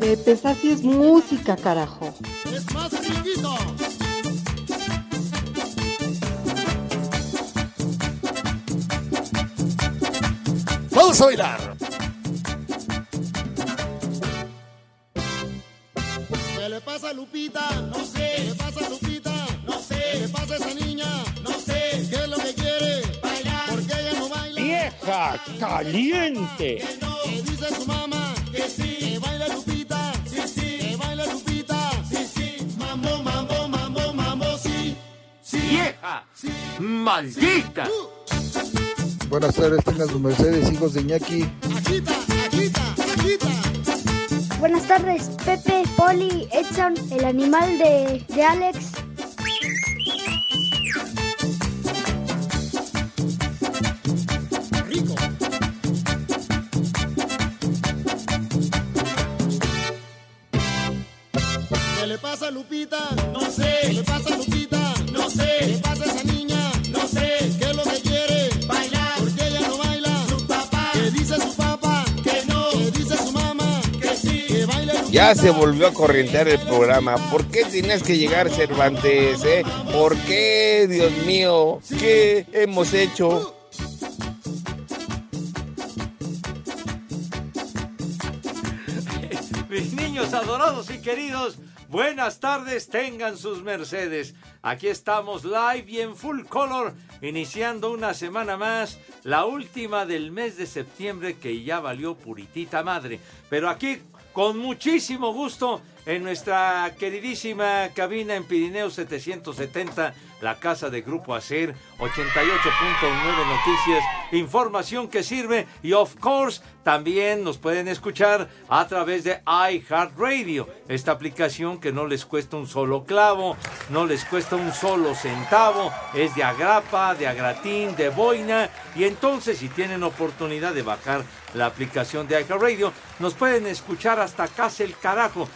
Pepe, esa sí es música, carajo. Es más riquito. Vamos a bailar. ¿Qué le pasa a Lupita? No sé. ¿Qué le pasa a Lupita? No sé. ¿Qué le pasa a esa niña? No sé. ¿Qué es lo que quiere? Bailar. ¿Por qué ella no baila? ¡Vieja caliente! Que no. ¿Qué dice su mamá? Que sí. Que baile Lupita. ¡Vieja! ¡Maldita! Buenas tardes, tengan sus mercedes, hijos de Iñaki. agita, agita, agita. Buenas tardes, Pepe, Poli, Edson, el animal de, de Alex. Rico. ¿Qué le pasa a Lupita? No sé. ¿Qué le pasa Ya se volvió a corrientear el programa. ¿Por qué tienes que llegar Cervantes, eh? ¿Por qué, Dios mío? ¿Qué hemos hecho? Mis niños adorados y queridos, buenas tardes, tengan sus mercedes. Aquí estamos live y en full color, iniciando una semana más, la última del mes de septiembre que ya valió puritita madre. Pero aquí, con muchísimo gusto, en nuestra queridísima cabina en Pirineo 770, la casa de Grupo Acer, 88.9 Noticias, información que sirve y of course también nos pueden escuchar a través de iHeartRadio, esta aplicación que no les cuesta un solo clavo, no les cuesta un solo centavo, es de agrapa, de agratín, de boina y entonces si tienen oportunidad de bajar la aplicación de iHeartRadio, nos pueden escuchar hasta casa el carajo,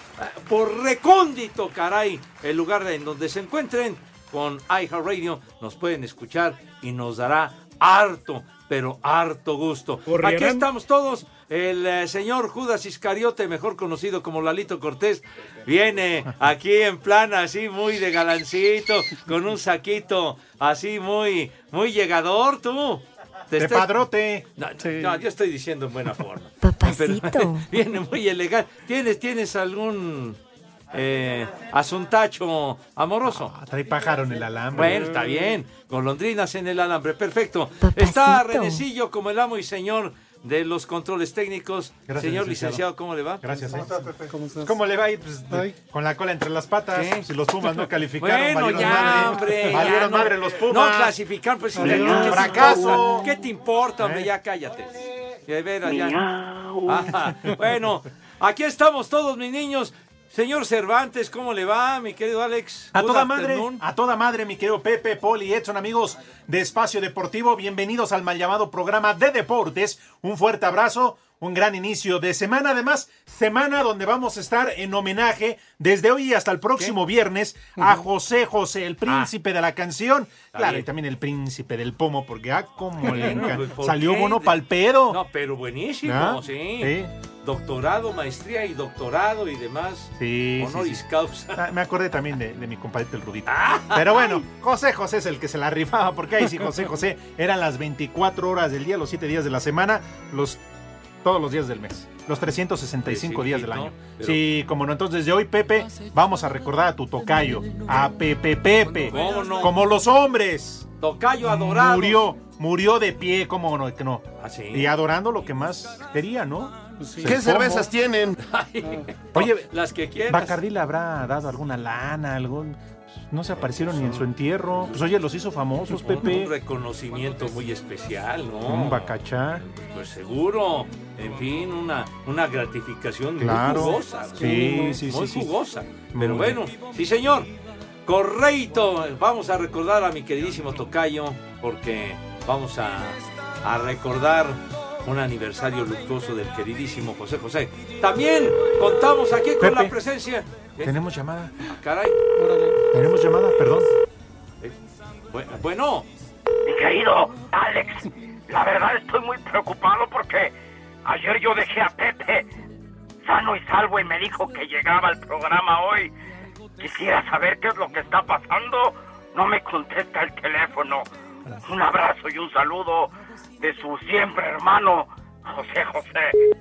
por recóndito caray, el lugar en donde se encuentren con iHeartRadio nos pueden escuchar y nos dará harto, pero harto gusto. Aquí estamos todos. El eh, señor Judas Iscariote, mejor conocido como Lalito Cortés, viene aquí en plan así muy de galancito, con un saquito así muy, muy llegador, tú. Te De estás- padrote. No, no, yo estoy diciendo en buena forma. Papacito. Pero viene muy elegante. ¿Tienes, tienes algún eh, asuntacho amoroso? Ah, trae pájaro en el alambre. Bueno, está bien. Golondrinas en el alambre, perfecto. Papacito. Está Renecillo como el amo y señor de los controles técnicos. Gracias, señor licenciado. licenciado, ¿cómo le va? Gracias, eh. ¿Cómo le va ahí? Pues, de- con la cola entre las patas. ¿Qué? Si los Pumas no calificaron, Bueno, ya, madre. hombre. ya, Valieron no- madre los Pumas. No clasificar, pues. Sí, ¿qué te fracaso. ¿Qué te importa, hombre? ¿Eh? Ya cállate. De veras, ya. Ajá. Bueno, aquí estamos todos, mis niños. Señor Cervantes, ¿cómo le va, mi querido Alex? A toda madre, a toda madre, mi querido Pepe, Poli, Edson, amigos de Espacio Deportivo, bienvenidos al mal llamado programa de deportes. Un fuerte abrazo, un gran inicio de semana, además, semana donde vamos a estar en homenaje desde hoy hasta el próximo viernes a José José, el príncipe de la canción. Claro, bien. y también el príncipe del pomo, porque ah, como le encanta. pues, ¿por Salió qué? bono pa'l pedo. No, pero buenísimo, ¿Ah? sí. Sí. Doctorado, maestría y doctorado y demás. Sí, sí, Honoris sí. causa. Ah, me acordé también de, de mi compadre el Rudito. Pero bueno, José José es el que se la rifaba, porque ahí sí, José José eran las 24 horas del día, los 7 días de la semana, los todos los días del mes, los 365 Sí, sí, días sí, del año. Pero- Sí, como no, entonces desde hoy, Pepe, vamos a recordar a tu tocayo, a Pepe Pepe, ¿Cómo no? como los hombres. Tocayo adorado. Murió, murió de pie, como no, que no. Ah, sí. Y adorando lo que más quería, ¿no? ¿Qué El cervezas pomo. tienen? Oye, Las que quieras. Bacardi le habrá dado alguna lana, algún. No se aparecieron ni en su entierro. Pues oye, los hizo famosos, Pepe. un reconocimiento muy especial, ¿no? Un bacachá. Pues seguro. En fin, una, una gratificación Claro. muy jugosa. Sí, sí, Muy sí, sí. jugosa. Muy Pero bien. bueno, sí, señor. Correcto. Vamos a recordar a mi queridísimo Tocayo, porque vamos a, a recordar un aniversario luctuoso del queridísimo José José. También contamos aquí con Pepe. la presencia. Tenemos llamada. Ah, Caray. Tenemos llamada, perdón. Eh, bu- Bueno, Mi querido Alex, la verdad estoy muy preocupado porque ayer yo dejé a Pepe sano y salvo y me dijo que llegaba al programa hoy. Quisiera saber qué es lo que está pasando. No me contesta el teléfono. Un abrazo y un saludo de su siempre hermano, José José.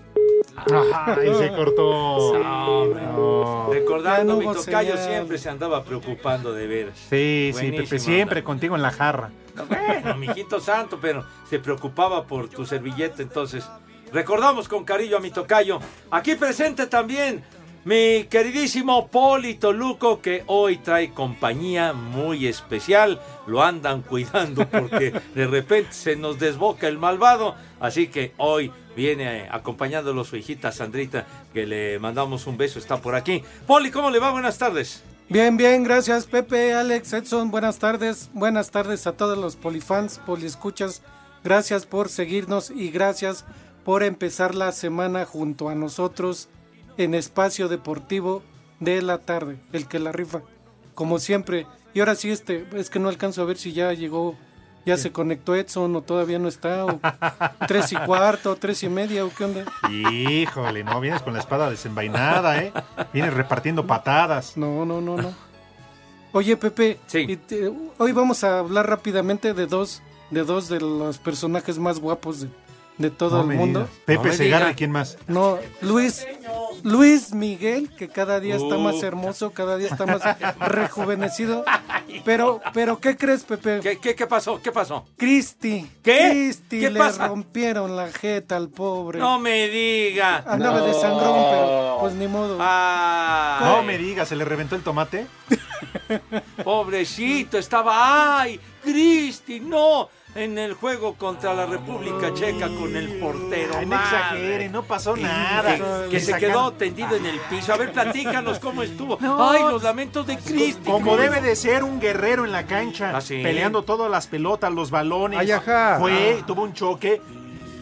Ay, se cortó. No. No. recordando, no mi Tocayo señal. siempre se andaba preocupando de veras. Sí, sí, Pepe, siempre contigo en la jarra. Bueno, mijito santo, pero se preocupaba por tu servilleta, entonces. Recordamos con cariño a mi tocayo. Aquí presente también mi queridísimo Polito Luco, que hoy trae compañía muy especial. Lo andan cuidando porque de repente se nos desboca el malvado. Así que hoy viene acompañándolo su hijita Sandrita, que le mandamos un beso, está por aquí. Poli, ¿cómo le va? Buenas tardes. Bien, bien, gracias Pepe, Alex, Edson, buenas tardes. Buenas tardes a todos los polifans, poliescuchas. Gracias por seguirnos y gracias por empezar la semana junto a nosotros en Espacio Deportivo de la tarde, el que la rifa, como siempre. Y ahora sí, este, es que no alcanzo a ver si ya llegó, ya se conectó Edson o todavía no está, o tres y cuarto, tres y media, o qué onda. Híjole, no, vienes con la espada desenvainada, ¿eh? Vienes repartiendo patadas. No, no, no, no. Oye, Pepe, Sí. y te- hoy vamos a hablar rápidamente de dos, de dos de los personajes más guapos de, de todo No el mundo. digas. Pepe No Segarra, diga. ¿y quién más? No, Luis, Luis Miguel, que cada día está más hermoso, cada día está más rejuvenecido. Pero, pero, ¿qué crees, Pepe? ¿Qué, qué, qué pasó? ¿Qué pasó? Cristi, ¿Qué? Cristi ¿Qué le pasa? rompieron la jeta al pobre. No me diga. Andaba de sangrón, pero pues ni modo. Ay, No me digas, ¿se le reventó el tomate? Pobrecito, estaba. ¡Ay! Cristi, no. En el juego contra la República Checa con el portero. Ay, no exagere, no pasó nada. Que, se sacan- quedó tendido en el piso. A ver, platícanos cómo estuvo. No. Ay, los lamentos de Cristi. Como debe de ser un guerrero en la cancha, Ah, sí. peleando todas las pelotas, los balones. Ay, ajá. Fue, tuvo un choque,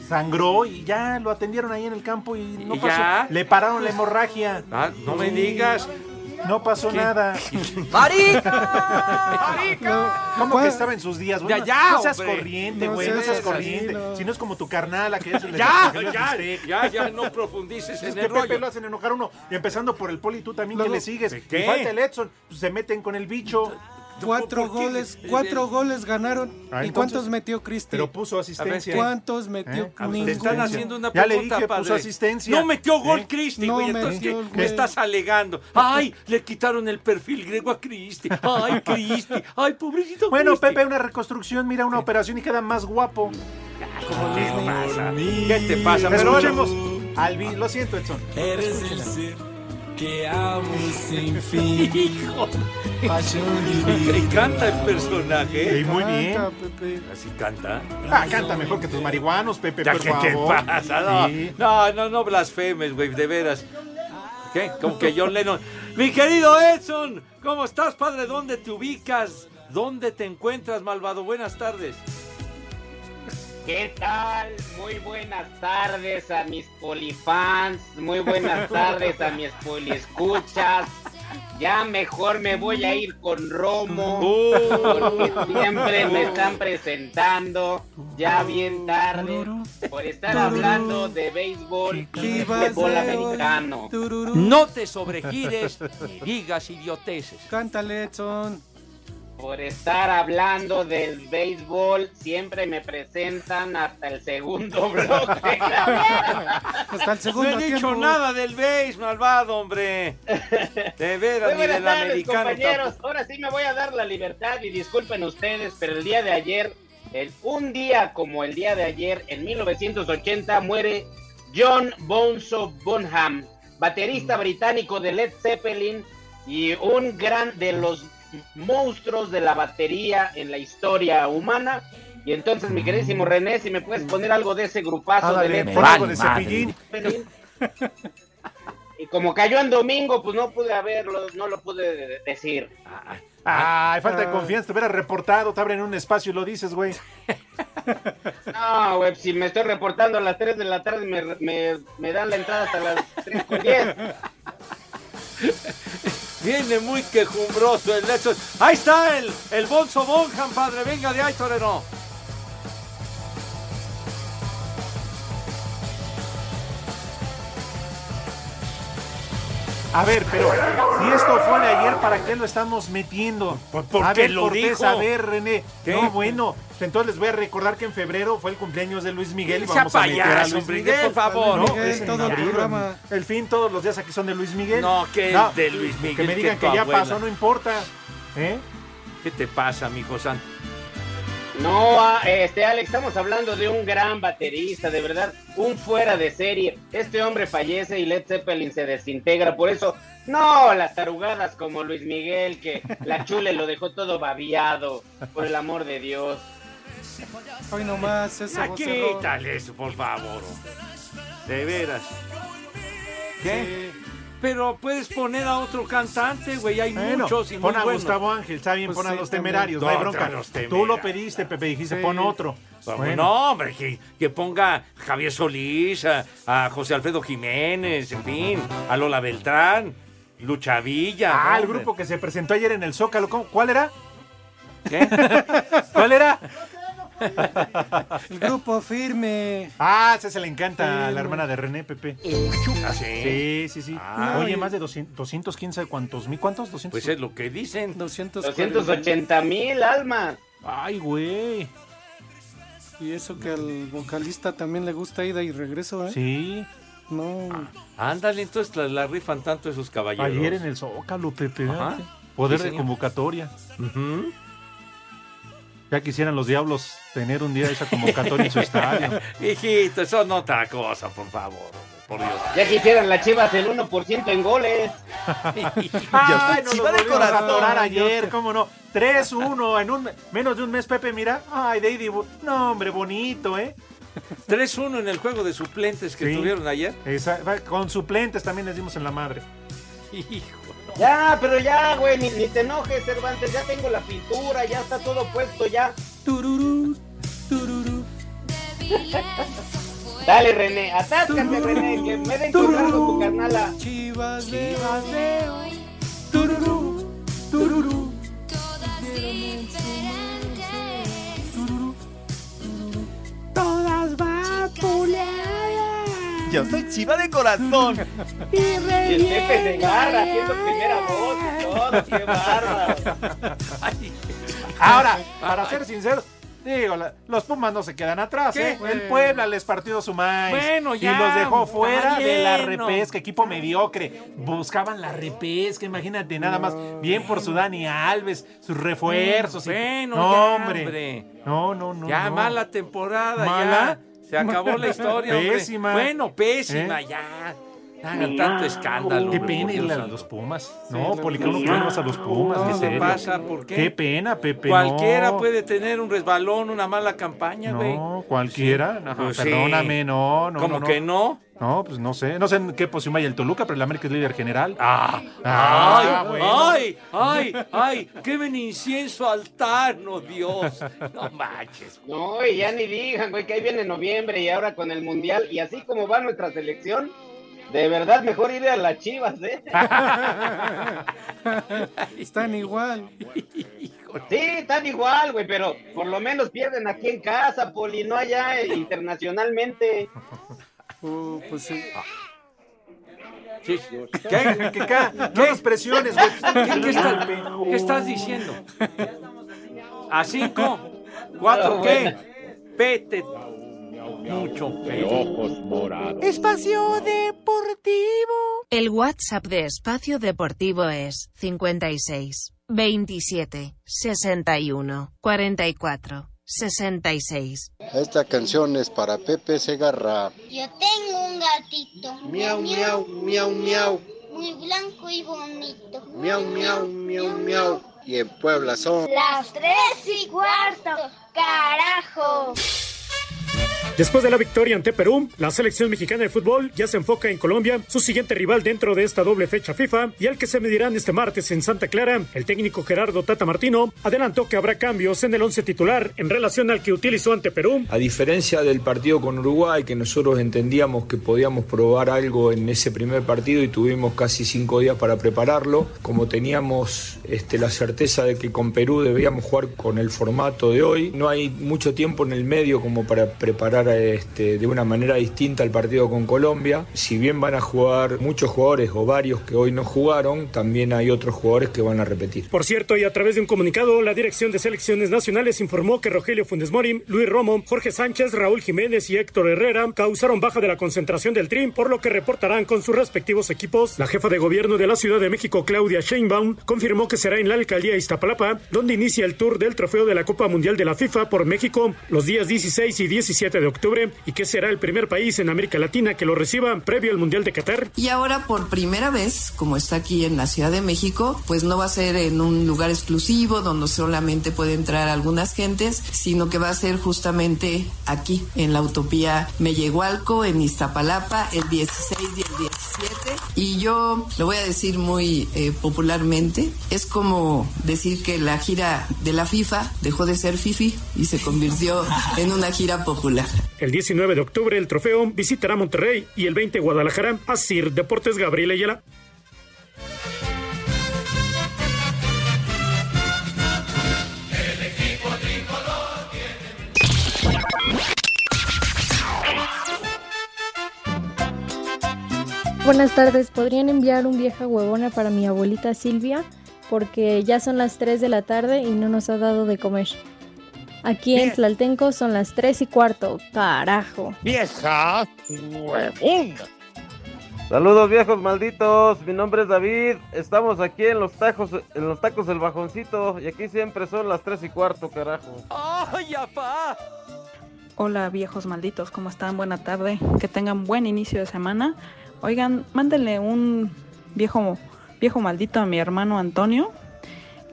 sangró y ya lo atendieron ahí en el campo y no ¿Y pasó. ya? Le pararon la hemorragia. Ah, no me digas. No pasó ¿Qué? nada. No, ¿Cómo ¿cuál- que estaba en sus días? Ya, ya, no seas hombre. corriente, No güey, no, seas seas así, corriente. no. Si no es como tu carnal, a que ya se le Ya, descongeló el ya, bistec. ya, ya, no profundices Es en que el Pepe rollo. lo hacen enojar a uno. Y empezando por el poli, tú también que le sigues. ¿qué? Y falta el Edson, pues se meten con el bicho. Cuatro goles, cuatro el- goles ganaron. Ah, ¿Y entonces- cuántos metió Cristi? Pero puso asistencia. ¿Cuántos metió? ¿Eh? Te están haciendo una Ya le pregunta, dije, puso padre. asistencia. No metió gol ¿Eh? Cristi, No güey. Entonces, ¿qué, estás alegando? Ay, le quitaron el perfil griego a Cristi. Ay, Cristi. Ay, pobrecito Bueno. Pepe, una reconstrucción, mira una operación y queda más guapo. ¿Qué pasa? ¿Qué te pasa? Pero Escuchemos al Lo siento, Edson. Eres el ser que amo sin fin. Hijo, Pasión me divina. encanta el personaje. Sí, muy bien. Canta, Pepe. Así canta. Ah, canta mejor que tus marihuanos, Pepe, Ya, por ¿qué te pasa? No, Sí. no, no, no blasfemes, güey, de veras. ¿Qué? Como que John Lennon. Mi querido Edson, ¿cómo estás, padre? ¿Dónde te ubicas? ¿Dónde te encuentras, malvado? Buenas tardes. ¿Qué tal? Muy buenas tardes a mis polifans, muy buenas tardes a mis poliescuchas. Ya mejor me voy a ir con Romo, porque siempre me están presentando ya bien tarde por estar hablando de béisbol y Chivas fútbol de americano. No te sobregires ni digas idioteces. Cántale, Edson. Por estar hablando del béisbol, siempre me presentan hasta el segundo bloque. Hasta el No segundo he dicho tiempo. nada del béis, malvado, hombre. De veras, ni del tardes, americano compañeros. tampoco. Ahora sí me voy a dar la libertad y disculpen ustedes, pero el día de ayer, el- un día como el día de ayer, en 1980, muere John Bonzo Bonham, baterista británico de Led Zeppelin y un gran de los monstruos de la batería en la historia humana. Y entonces, mi queridísimo René, si me puedes poner algo de ese grupazo de algo de. Cepillín. Y como cayó en domingo, pues no pude haberlo, no lo pude de- decir. Ay, falta de confianza, te hubieras reportado, te abren un espacio y lo dices, güey. No, güey, si me estoy reportando a las 3 de la tarde, me, me, me dan la entrada hasta las 3 con 10. Viene muy quejumbroso el Edson. Ahí está el, el Bonzo Bonham, padre. Venga de ahí, torero. A ver, pero si esto fue de ayer, ¿para qué lo estamos metiendo? porque a ver, lo Cortés, dijo. a ver, René. ¿Qué? No, bueno, entonces les voy a recordar que en febrero fue el cumpleaños de Luis Miguel y vamos a meter a Luis Miguel. por favor. No, es todo el programa. El fin, todos los días aquí son de Luis Miguel. No, que es de Luis Miguel, Que me digan que ya abuela. pasó, no importa. ¿Eh? ¿Qué te pasa, mijo santo? No, ah, este Alex, estamos hablando de un gran baterista, de verdad, un fuera de serie. Este hombre fallece y Led Zeppelin se desintegra, por eso, no, las tarugadas como Luis Miguel, que la chule lo dejó todo babiado, por el amor de Dios. Hoy nomás ese Ah, quítale eso, por favor. De veras. ¿Qué? Pero puedes poner a otro cantante, güey. Hay Bueno, muchos y muy pon a buenos. Gustavo Ángel, está bien, Pues pon a sí, los temerarios, no hay bronca. los Tú lo pediste, Pepe, dijiste, Sí. pon otro. Bueno. No, hombre, que, que ponga a Javier Solís, a, a José Alfredo Jiménez, en fin, a Lola Beltrán, Lucha Villa. Ah, el grupo que se presentó ayer en el Zócalo. ¿cuál era? ¿Qué? ¿Cuál era? El grupo firme. Ah, ese se le encanta a la hermana de René, Pepe. ¿Ah, sí? Sí, sí, sí. Ah. Oye, más de 200, 215, ¿cuántos? ¿Mil? ¿Cuántos? 200. Pues es lo que dicen. 240. 280 mil almas. Ay, güey. Y eso que al vocalista también le gusta ida y regreso, ¿eh? Sí. No. Ándale, entonces la, la rifan tanto esos caballeros. Ayer en el Zócalo, Pepe. Ajá. Poder Sí, de convocatoria. Ujú. Ya quisieran los diablos tener un día esa convocatoria en su estadio. Hijito, eso no otra cosa, por favor, por Dios. Ya quisieran las chivas el 1% en goles. Ay, nos chiva lo de corazón. ayer, cómo no. 3-1 en un me- menos de un mes, Pepe, mira. Ay, de ida y vu- No, hombre, bonito, ¿eh? 3-1 en el juego de suplentes que Sí. tuvieron ayer. Esa- con suplentes también les dimos en la madre. Hijo. Ya, pero ya, güey, ni, ni te enojes, Cervantes. Ya tengo la pintura, ya está todo puesto, ya. Tururú, tururú. Dale, René, atáscate, René, que me den con tu carnala. Chivas de Tururú, tururú. Todas vapuleadas. Yo soy chiva de corazón. Y Y el Pepe se agarra haciendo primera voz y todo, qué bárbaro. Ahora, para ser sinceros, digo, la- los Pumas no se quedan atrás, ¿Qué? ¿eh? El Puebla les partió su maíz. Bueno, ya, Y los dejó fuera de la no. repesca, equipo mediocre. Buscaban la repesca, imagínate, nada más. Bien por su Dani Alves, sus refuerzos. y- Bueno, no, ya, hombre. hombre. No, no, no. Ya, no. mala temporada, ¿Mala? ya. Se acabó la historia, hombre. Pésima. Bueno, pésima, ¿Eh? ya. Hagan tanto escándalo. Qué pena Dios a los Pumas. No, Sí. que a los Pumas. No, ¿qué pasa? ¿Por qué? Qué pena, Pepe. Cualquiera no. puede tener un resbalón, una mala campaña, güey. No, cualquiera. No, Pues sí. perdóname, no, no. ¿Cómo no, que no? No, pues no sé. No sé en qué posición vaya el Toluca, pero el América es líder general. Ah, Ah, ay, bueno. ay, ay, ay, quemen incienso al tarno, Dios. No manches. No, y ya ni digan, güey, que ahí viene noviembre y ahora con el mundial. Y así como va nuestra selección, de verdad mejor ir a las chivas, ¿eh? Están igual. Sí, están igual, güey, pero por lo menos pierden aquí en casa, Poli, no allá eh, internacionalmente. Uh, pues sí. Sí. ¿Qué? ¿Qué, qué? No presiones, güey. ¿Qué, estás, qué estás diciendo? ¿A cinco? ¿Cuatro qué? Vete. Mucho pelo. Espacio Deportivo. El WhatsApp de Espacio Deportivo es 56 27 61 44 66. Esta canción es para Pepe Segarra. Yo tengo un gatito. Miau, miau, miau, miau. muy blanco y bonito. Miau, miau, miau, miau. Y en Puebla son Las tres y cuarto, carajo. Después de la victoria ante Perú, la selección mexicana de fútbol ya se enfoca en Colombia, su siguiente rival dentro de esta doble fecha FIFA y al que se medirán este martes en Santa Clara. El técnico Gerardo Tata Martino adelantó que habrá cambios en el once titular en relación al que utilizó ante Perú. A diferencia del partido con Uruguay, que nosotros entendíamos que podíamos probar algo en ese primer partido y tuvimos casi cinco días para prepararlo, como teníamos este, la certeza de que con Perú debíamos jugar con el formato de hoy, no hay mucho tiempo en el medio como para preparar este, de una manera distinta el partido con Colombia. Si bien van a jugar muchos jugadores o varios que hoy no jugaron, también hay otros jugadores que van a repetir. Por cierto, y a través de un comunicado, la Dirección de Selecciones Nacionales informó que Rogelio Funes Mori, Luis Romo, Jorge Sánchez, Raúl Jiménez y Héctor Herrera causaron baja de la concentración del TRIM, por lo que reportarán con sus respectivos equipos. La jefa de gobierno de la Ciudad de México, Claudia Sheinbaum, confirmó que será en la alcaldía Iztapalapa, donde inicia el tour del trofeo de la Copa Mundial de la FIFA por México los días 16 y 17 de octubre y que será el primer país en América Latina que lo reciba previo al Mundial de Qatar. Y ahora por primera vez, como está aquí en la Ciudad de México, pues no va a ser en un lugar exclusivo donde solamente puede entrar algunas gentes, sino que va a ser justamente aquí en la Utopía Mellehualco, en Iztapalapa, el 16 y el 17. Y yo lo voy a decir muy eh, popularmente, es como decir que la gira de la FIFA dejó de ser FIFI y se convirtió en una gira popular. El 19 de octubre el trofeo visitará Monterrey y el 20 Guadalajara. Asir Deportes Gabriel Ayala. Buenas tardes, ¿podrían enviar un vieja huevona para mi abuelita Silvia? Porque ya son las 3 de la tarde y no nos ha dado de comer. Aquí en Tlaltenco son las 3 y cuarto, carajo. ¡Vieja huevona! Saludos viejos malditos, mi nombre es David, estamos aquí en los tacos, en los tacos del bajoncito y aquí siempre son las 3 y cuarto, carajo. ¡Ay, apá! Hola viejos malditos, ¿cómo están? Buena tarde, que tengan buen inicio de semana. Oigan, mándenle un viejo, viejo maldito a mi hermano Antonio,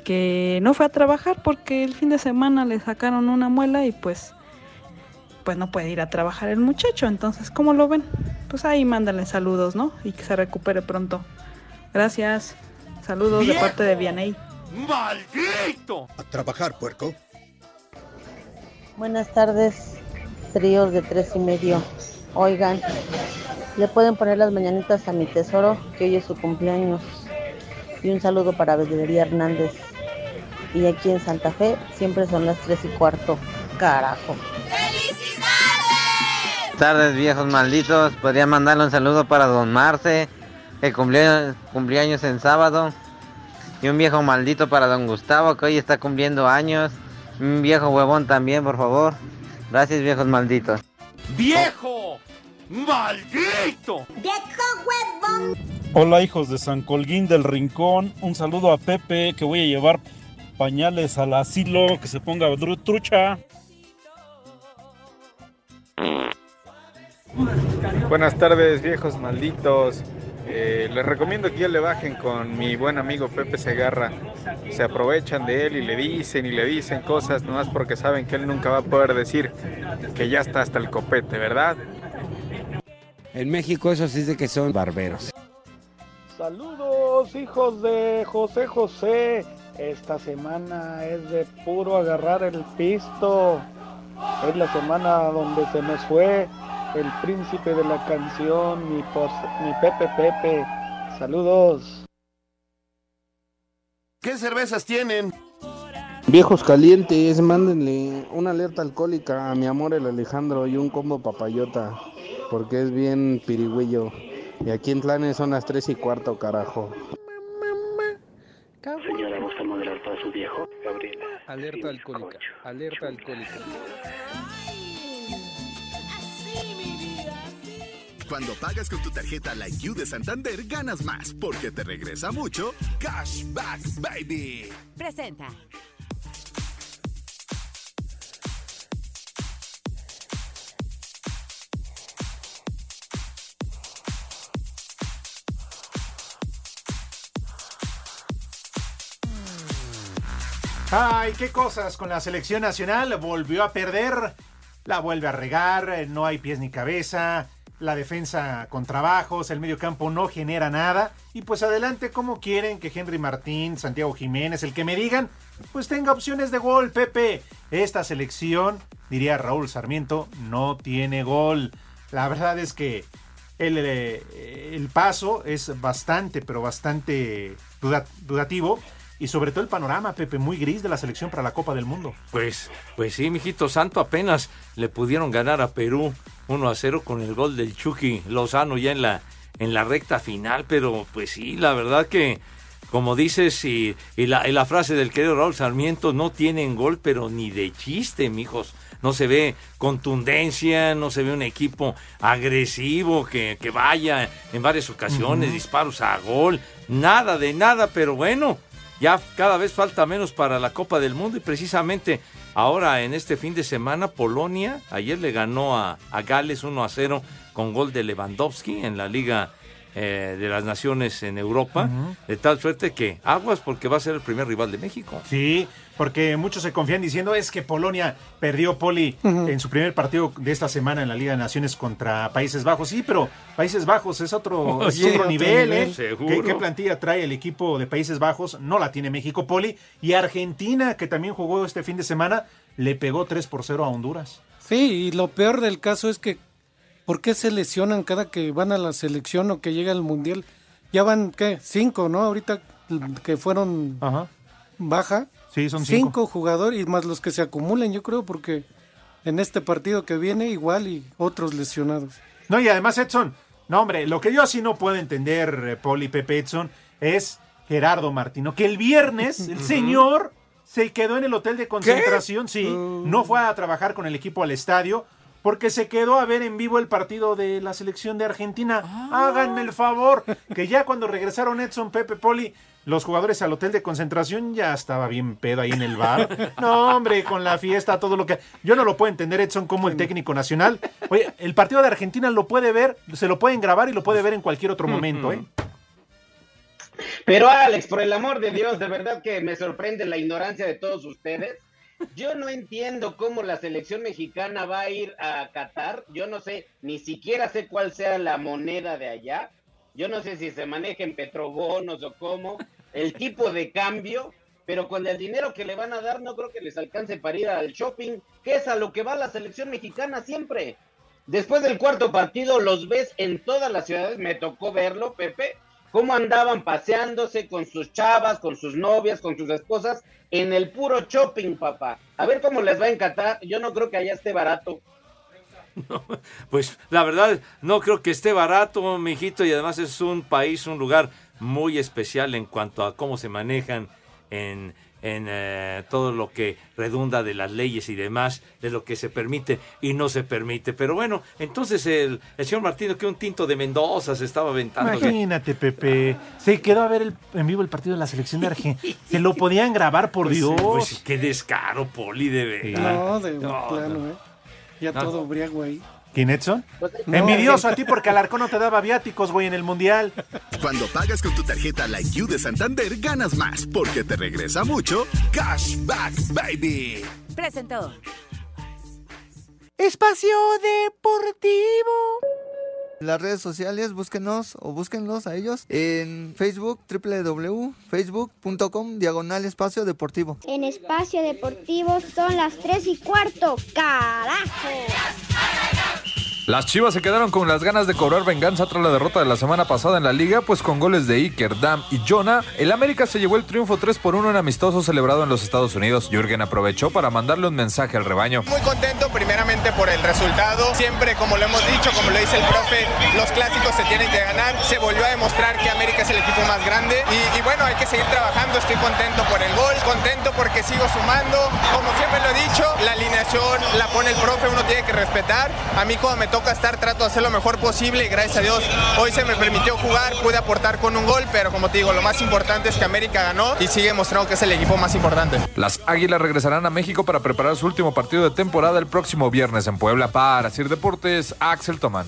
que no fue a trabajar porque el fin de semana le sacaron una muela y pues pues no puede ir a trabajar el muchacho, entonces ¿cómo lo ven? Pues ahí mándenle saludos, ¿no? Y que se recupere pronto. Gracias. Saludos de parte de Vianey. ¡Maldito! A trabajar, puerco. Buenas tardes, tríos de tres y medio. Oigan, le pueden poner las mañanitas a mi tesoro, que hoy es su cumpleaños. Y un saludo para Bedrería Hernández. Y aquí en Santa Fe siempre son las tres y cuarto. Carajo. Buenas tardes, viejos malditos. Podría mandarle un saludo para don Marce, que cumplió cumpleaños en sábado. Y un viejo maldito para don Gustavo, que hoy está cumpliendo años. Un viejo huevón también, por favor. Gracias, viejos malditos. ¡Viejo! ¡Maldito! ¡Viejo huevón! Hola, hijos de San Colguín del Rincón. Un saludo a Pepe, que voy a llevar pañales al asilo, que se ponga trucha. Buenas tardes, viejos malditos. Eh, les recomiendo que ya le bajen con mi buen amigo Pepe Segarra. Se aprovechan de él y le dicen y le dicen cosas nomás porque saben que él nunca va a poder decir que ya está hasta el copete, ¿verdad? En México eso sí es de que son barberos. Saludos hijos de José José. Esta semana es de puro agarrar el pisto. Es la semana donde se nos fue el príncipe de la canción, mi, pos- mi Pepe Pepe. Saludos. ¿Qué cervezas tienen? Viejos calientes, mándenle una alerta alcohólica a mi amor el Alejandro y un combo papayota, porque es bien pirigüillo. Y aquí en Tlanes son las 3 y cuarto, carajo. Señora, ¿gusta moderar para su viejo? Gabriela. Alerta alcohólica, alerta alcohólica. Cuando pagas con tu tarjeta Like You de Santander, ganas más, porque te regresa mucho Cashback Baby. Presenta. Ay, qué cosas con la selección nacional. Volvió a perder, la vuelve a regar, eh, no hay pies ni cabeza, la defensa con trabajos, el medio campo no genera nada. Y pues adelante, como quieren que Henry Martín, Santiago Jiménez, el que me digan, pues tenga opciones de gol, Pepe. Esta selección, diría Raúl Sarmiento, no tiene gol. La verdad es que el, eh, el paso es bastante, pero bastante duda- dudativo. Y sobre todo el panorama, Pepe, muy gris de la selección para la Copa del Mundo. Pues, pues sí, mijito santo, apenas le pudieron ganar a Perú 1 a 0 con el gol del Chucky Lozano ya en la, en la recta final, pero pues sí, la verdad que, como dices, y, y la, y la frase del querido Raúl Sarmiento, no tienen gol, pero ni de chiste, mijos. No se ve contundencia, no se ve un equipo agresivo que, que vaya en varias ocasiones, disparos a gol, nada de nada, pero bueno, ya cada vez falta menos para la Copa del Mundo y precisamente ahora en este fin de semana Polonia ayer le ganó a, a Gales 1 a 0 con gol de Lewandowski en la Liga eh, de las Naciones en Europa, de tal suerte que aguas porque va a ser el primer rival de México. Sí, porque muchos se confían diciendo es que Polonia perdió Poli en su primer partido de esta semana en la Liga de Naciones contra Países Bajos. Sí, pero Países Bajos es otro, es Oye, otro otro nivel, nivel, ¿eh? seguro. ¿Qué, qué plantilla trae el equipo de Países Bajos? No la tiene México Poli. Y Argentina, que también jugó este fin de semana, le pegó 3 por 0 a Honduras. Sí, y lo peor del caso es que ¿por qué se lesionan cada que van a la selección o que llega al mundial? Ya van, ¿qué? Cinco, ¿no? Ahorita que fueron baja. Sí, son cinco. cinco. jugadores y más los que se acumulen, yo creo, porque en este partido que viene igual y otros lesionados. No, y además Edson, no hombre, lo que yo así no puedo entender, eh, Poli Pepe Edson, es Gerardo Martino, que el viernes el señor se quedó en el hotel de concentración, sí, no fue a trabajar con el equipo al estadio, porque se quedó a ver en vivo el partido de la selección de Argentina. Háganme el favor, que ya cuando regresaron Edson, Pepe, Poli, los jugadores al hotel de concentración ya estaba bien pedo ahí en el bar. No, hombre, con la fiesta, todo lo que... Yo no lo puedo entender, Edson, como el técnico nacional. Oye, el partido de Argentina lo puede ver, se lo pueden grabar y lo puede ver en cualquier otro momento, ¿eh? Pero Alex, por el amor de Dios, de verdad que me sorprende la ignorancia de todos ustedes. Yo no entiendo cómo la selección mexicana va a ir a Qatar. Yo no sé, ni siquiera sé cuál sea la moneda de allá. Yo no sé si se maneja en petrobonos o cómo, el tipo de cambio, pero con el dinero que le van a dar no creo que les alcance para ir al shopping, que es a lo que va la selección mexicana siempre. Después del cuarto partido los ves en todas las ciudades, me tocó verlo, Pepe, cómo andaban paseándose con sus chavas, con sus novias, con sus esposas, en el puro shopping, papá. A ver cómo les va a encantar. Yo no creo que allá esté barato. Pues la verdad, no creo que esté barato, mijito, y además es un país, un lugar muy especial en cuanto a cómo se manejan en, en eh, todo lo que redunda de las leyes y demás, de lo que se permite y no se permite. Pero bueno, entonces el, el señor Martino, que un tinto de Mendoza se estaba aventando. que- Imagínate, Pepe. Se quedó a ver el- en vivo el partido de la selección de Argentina. Se lo podían grabar, por Pues, Dios. pues, qué descaro, Poli, de verdad. No, de No, plano, no. ¿eh? Ya No. todo briago ahí. ¿Quién, Edson? No. Envidioso a ti porque Alarcón no te daba viáticos, güey, en el Mundial. Cuando pagas con tu tarjeta Like You de Santander, ganas más porque te regresa mucho Cashback Baby. Presentó. Espacio Deportivo. Las redes sociales, búsquenos o búsquenlos a ellos en Facebook, www.facebook.com, diagonal espacio deportivo. En espacio deportivo son las 3 y cuarto. ¡Carajo! Las Chivas se quedaron con las ganas de cobrar venganza tras la derrota de la semana pasada en la liga, pues con goles de Iker, Dam y Jonah, el América se llevó el triunfo 3 por 1 en amistoso celebrado en los Estados Unidos. Jürgen aprovechó para mandarle un mensaje al rebaño. Muy contento primeramente por el resultado. Siempre, como lo hemos dicho, como lo dice el profe, los clásicos se tienen que ganar. Se volvió a demostrar que América es el equipo más grande. Y, y bueno, hay que seguir trabajando. Estoy contento por el gol, contento porque sigo sumando. Como siempre lo he dicho, la alineación la pone el profe, uno tiene que respetar. A mí cuando me toca estar trato de hacer lo mejor posible gracias a Dios hoy se me permitió jugar, pude aportar con un gol, pero como te digo, lo más importante es que América ganó y sigue mostrando que es el equipo más importante. Las Águilas regresarán a México para preparar su último partido de temporada el próximo viernes en Puebla. Para Sir Deportes, Axel Tomán.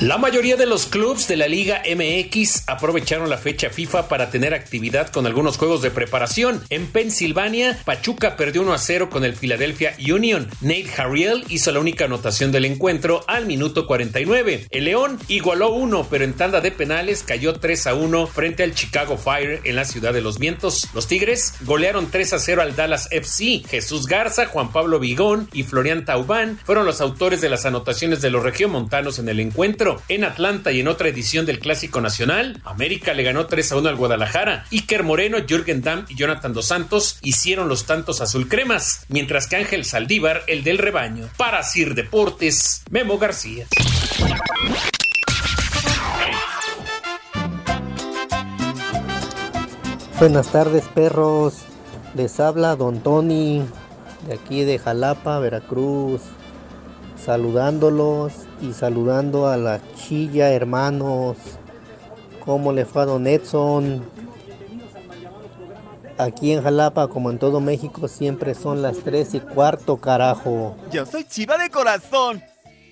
La mayoría de los clubes de la Liga MX aprovecharon la fecha FIFA para tener actividad con algunos juegos de preparación. En Pensilvania, Pachuca perdió 1 a 0 con el Philadelphia Union. Nate Harriel hizo la única anotación del encuentro al minuto 49. El León igualó 1, pero en tanda de penales cayó 3 a 1 frente al Chicago Fire en la ciudad de los vientos. Los Tigres golearon 3 a 0 al Dallas FC. Jesús Garza, Juan Pablo Vigón y Florian Taubán fueron los autores de las anotaciones de los regiomontanos en el encuentro. En Atlanta y en otra edición del Clásico Nacional, América le ganó 3 a 1 al Guadalajara. Iker Moreno, Jürgen Damm y Jonathan Dos Santos hicieron los tantos azul cremas, mientras que Ángel Saldívar, el del rebaño. Para Sir Deportes, Memo García. Buenas tardes, perros. Les habla Don Tony, de aquí de Jalapa, Veracruz. Saludándolos y saludando a la chilla, hermanos. ¿Cómo le fue a Don Edson? Aquí en Jalapa, como en todo México, siempre son las 3 y cuarto, carajo. Yo soy chiva de corazón.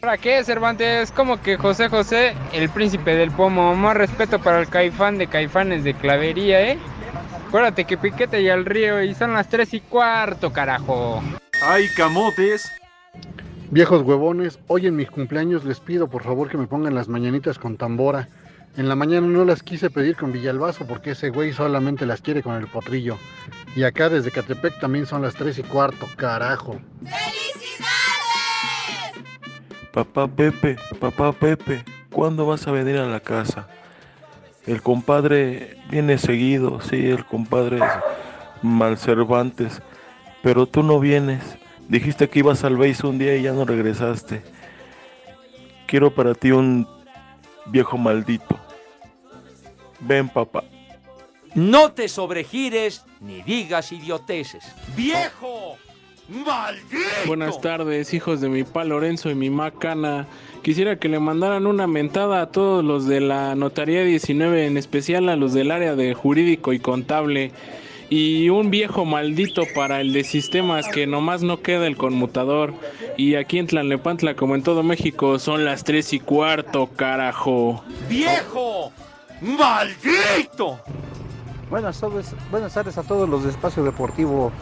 ¿Para qué, Cervantes? Como que José José, el príncipe del pomo. Más respeto para el caifán de caifanes de clavería, ¿eh? Acuérdate que piquete y al río y son las 3 y cuarto, carajo. ¡Ay, camotes! Viejos huevones, hoy en mis cumpleaños les pido por favor que me pongan las mañanitas con tambora. En la mañana no las quise pedir con Villalbazo porque ese güey solamente las quiere con el potrillo. Y acá desde Catepec también son las 3 y cuarto, carajo. Papá Pepe, papá Pepe, ¿cuándo vas a venir a la casa? El compadre viene seguido, sí, el compadre es Malcervantes, pero tú no vienes. Dijiste que ibas al base un día y ya no regresaste. Quiero para ti un viejo maldito. Ven, papá. No te sobregires ni digas idioteces. ¡Viejo! ¡Maldito! Buenas tardes, hijos de mi pa Lorenzo y mi macana. Quisiera que le mandaran una mentada a todos los de la Notaría 19, en especial a los del área de jurídico y contable. Y un viejo maldito para el de sistemas que nomás no queda el conmutador. Y aquí en Tlanepantla, como en todo México, son las 3 y cuarto, carajo. ¡Viejo! ¡Maldito! Buenas tardes, buenas tardes a todos los de Espacio Deportivo.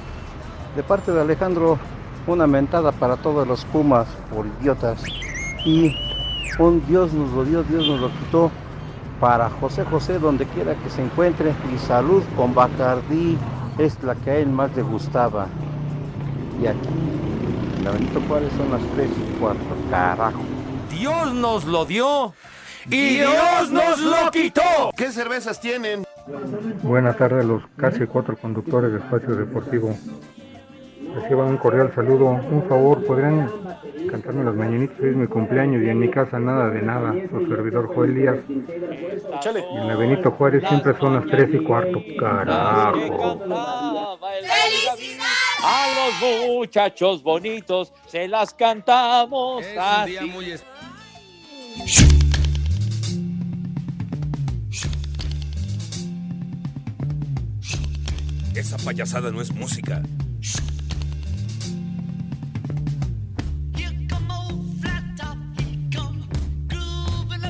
De parte de Alejandro, una mentada para todos los Pumas por idiotas. Y un Dios nos lo dio, Dios nos lo quitó. Para José José, donde quiera que se encuentre. Y salud con Bacardí, es la que a él más le gustaba. Y aquí, la Benito Juárez son las 3 y cuarto, carajo. Dios nos lo dio y Dios nos lo quitó. ¿Qué cervezas tienen? Buenas tardes a los casi cuatro conductores de Espacio Deportivo. Reciban un cordial saludo. Un favor, ¿podrían cantarme las mañanitas? Hoy es mi cumpleaños y en mi casa nada de nada. Su servidor Joel Díaz. Y en la Benito Juárez siempre son las 3 y cuarto. Carajo. A los muchachos bonitos se las cantamos así. Esa payasada no es música.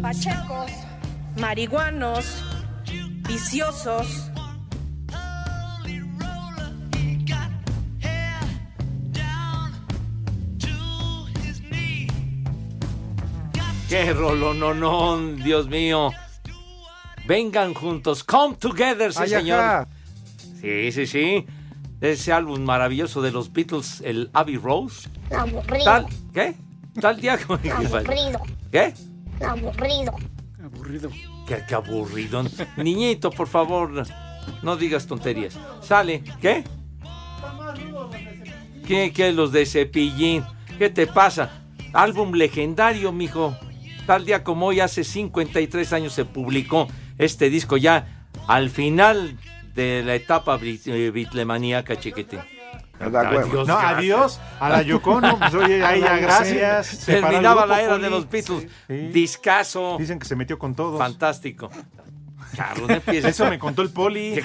Pachecos, marihuanos, viciosos. ¡Qué rolononón, Dios mío! Vengan juntos, come together, sí, Ay, señor. Sí, sí, sí. Ese álbum maravilloso de los Beatles, el Abbey Rose. Aburrido. Tal, ¿Qué? Tal día como- Aburrido. ¿Qué? Aburrido. Aburrido. Qué, qué aburrido. Niñito, por favor, no digas tonterías. Sale. ¿Qué? ¿Qué, qué los de Cepillín? ¿Qué te pasa? Álbum legendario, mijo. Tal día como hoy, hace 53 años se publicó este disco ya al final de la etapa brit- eh, bitlemaníaca, chiquitín. Adiós, No, adiós a la Yocono. Pues oye, ahí ya gracias. Terminaba grupo, la era de los Beatles. Sí. Discaso. Dicen que se metió con todos. Fantástico. Carlos, no empieces. Eso me contó el Poli.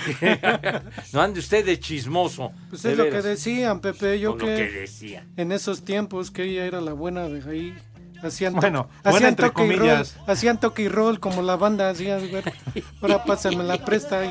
no ande usted de chismoso. Pues es lo veras. que decían, Pepe. Yo que, que decía. en esos tiempos que ella era la buena de ahí, Hacían Bueno, hacían entre toque y roll, comillas. hacían toque y roll como la banda hacía, güey. Ahora pásame la presta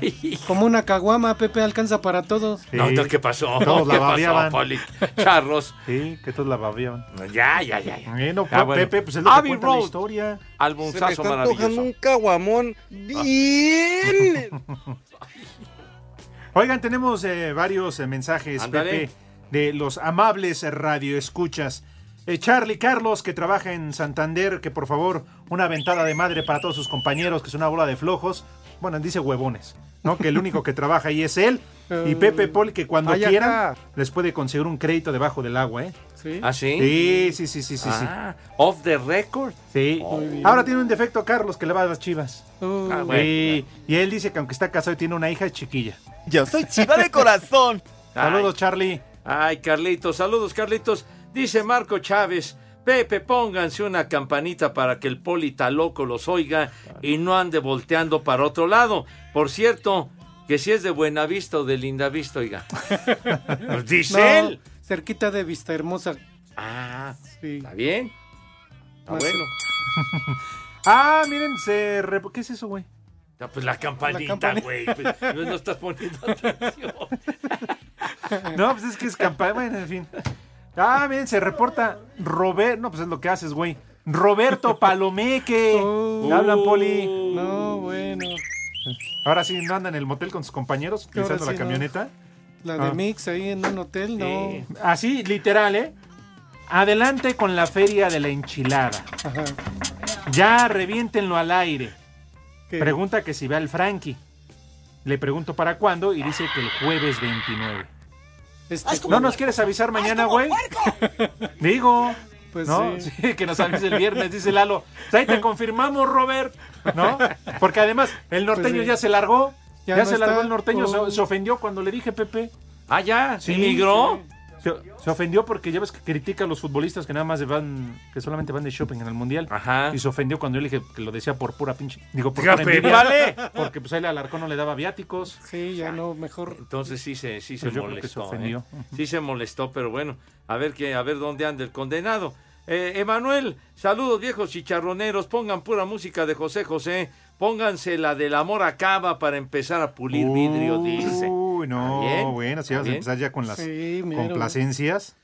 y como una caguama, Pepe alcanza para todos. No, entonces, ¿qué pasó? Todos ¿Qué la pasó. Poli? Charros. Sí, que todos la babeaban. Ya, ya, ya. ya. Bueno, Ah, bueno. Pepe, pues es lo que Abbey cuenta la historia. Albunzazo maravilloso. un caguamón bien. Oigan, tenemos eh, varios eh, mensajes, Ándale. Pepe, de los amables radioescuchas. Eh, Charlie Carlos, que trabaja en Santander, que por favor, una ventada de madre para todos sus compañeros, que es una bola de flojos. Bueno, dice huevones, ¿no? Que el único que trabaja ahí es él. Y Pepe Poli, que cuando Ay, acá. quieran, les puede conseguir un crédito debajo del agua, ¿eh? Sí. ¿Ah, sí? Sí, sí, sí, sí, sí. sí. Ah, off the record. Sí. Bien. Ahora tiene un defecto Carlos que le va a las chivas. Ah, bueno. Sí. Y él dice que aunque está casado y tiene una hija, es chiquilla. Yo soy chiva de corazón. Saludos, Charlie. Ay, Carlitos, saludos, Carlitos. Dice Marco Chávez. Pepe, pónganse una campanita para que el polita loco los oiga y no ande volteando para otro lado. Por cierto, que si es de Buenavista o de Lindavista, oiga. Pues dice No, él. cerquita de Vista Hermosa. Ah, sí. ¿está bien? Está Más- bueno. Ah, miren, se... rep- ¿Qué es eso, güey? Ah, Pues la campanita, güey. Pues, no, no estás poniendo atención. No, pues es que es campaña. Bueno, en fin. Ah, miren, se reporta Robert. No, pues es lo que haces, güey. Roberto Palomeque. ¿Le hablan, Poli? No, bueno. Ahora sí, no anda en el motel con sus compañeros utilizando la no. camioneta. La de Ah. Mix ahí en un hotel, no. Así, literal, ¿eh? Adelante con la feria de la enchilada. Ya reviéntenlo al aire. ¿Qué? Pregunta que si va el Frankie. Le pregunto para cuándo y dice que el jueves 29. Este- ¿No nos quieres avisar mañana, güey? Digo. Pues ¿no? sí. Sí, que nos avise el viernes, dice Lalo. Pues ahí te confirmamos, Robert. ¿No? Porque además, el norteño Pues sí. ya se largó. Ya Ya, no se largó el norteño. se- Oh. Se, ofendió cuando le dije, Pepe. Ah, ya. Sí, ¿Emigró? Se, se ofendió porque ya ves que critica a los futbolistas que nada más van, que solamente van de shopping en el mundial. Ajá. Y se ofendió cuando yo le dije que lo decía por pura pinche. Digo, por pura envidia. vale. Porque pues ahí Alarcón no le daba viáticos. Sí, ya no, mejor. Entonces sí se, sí se Pues se molestó. ofendió. ¿eh? Sí se molestó, pero bueno, a ver que, a ver dónde anda el condenado. Eh, Emanuel, saludos viejos chicharroneros, pongan pura música de José José, pónganse la del amor acaba para empezar a pulir vidrio, dice. Uy, no, bueno, si ¿Está vas a empezar ya con las Sí, complacencias.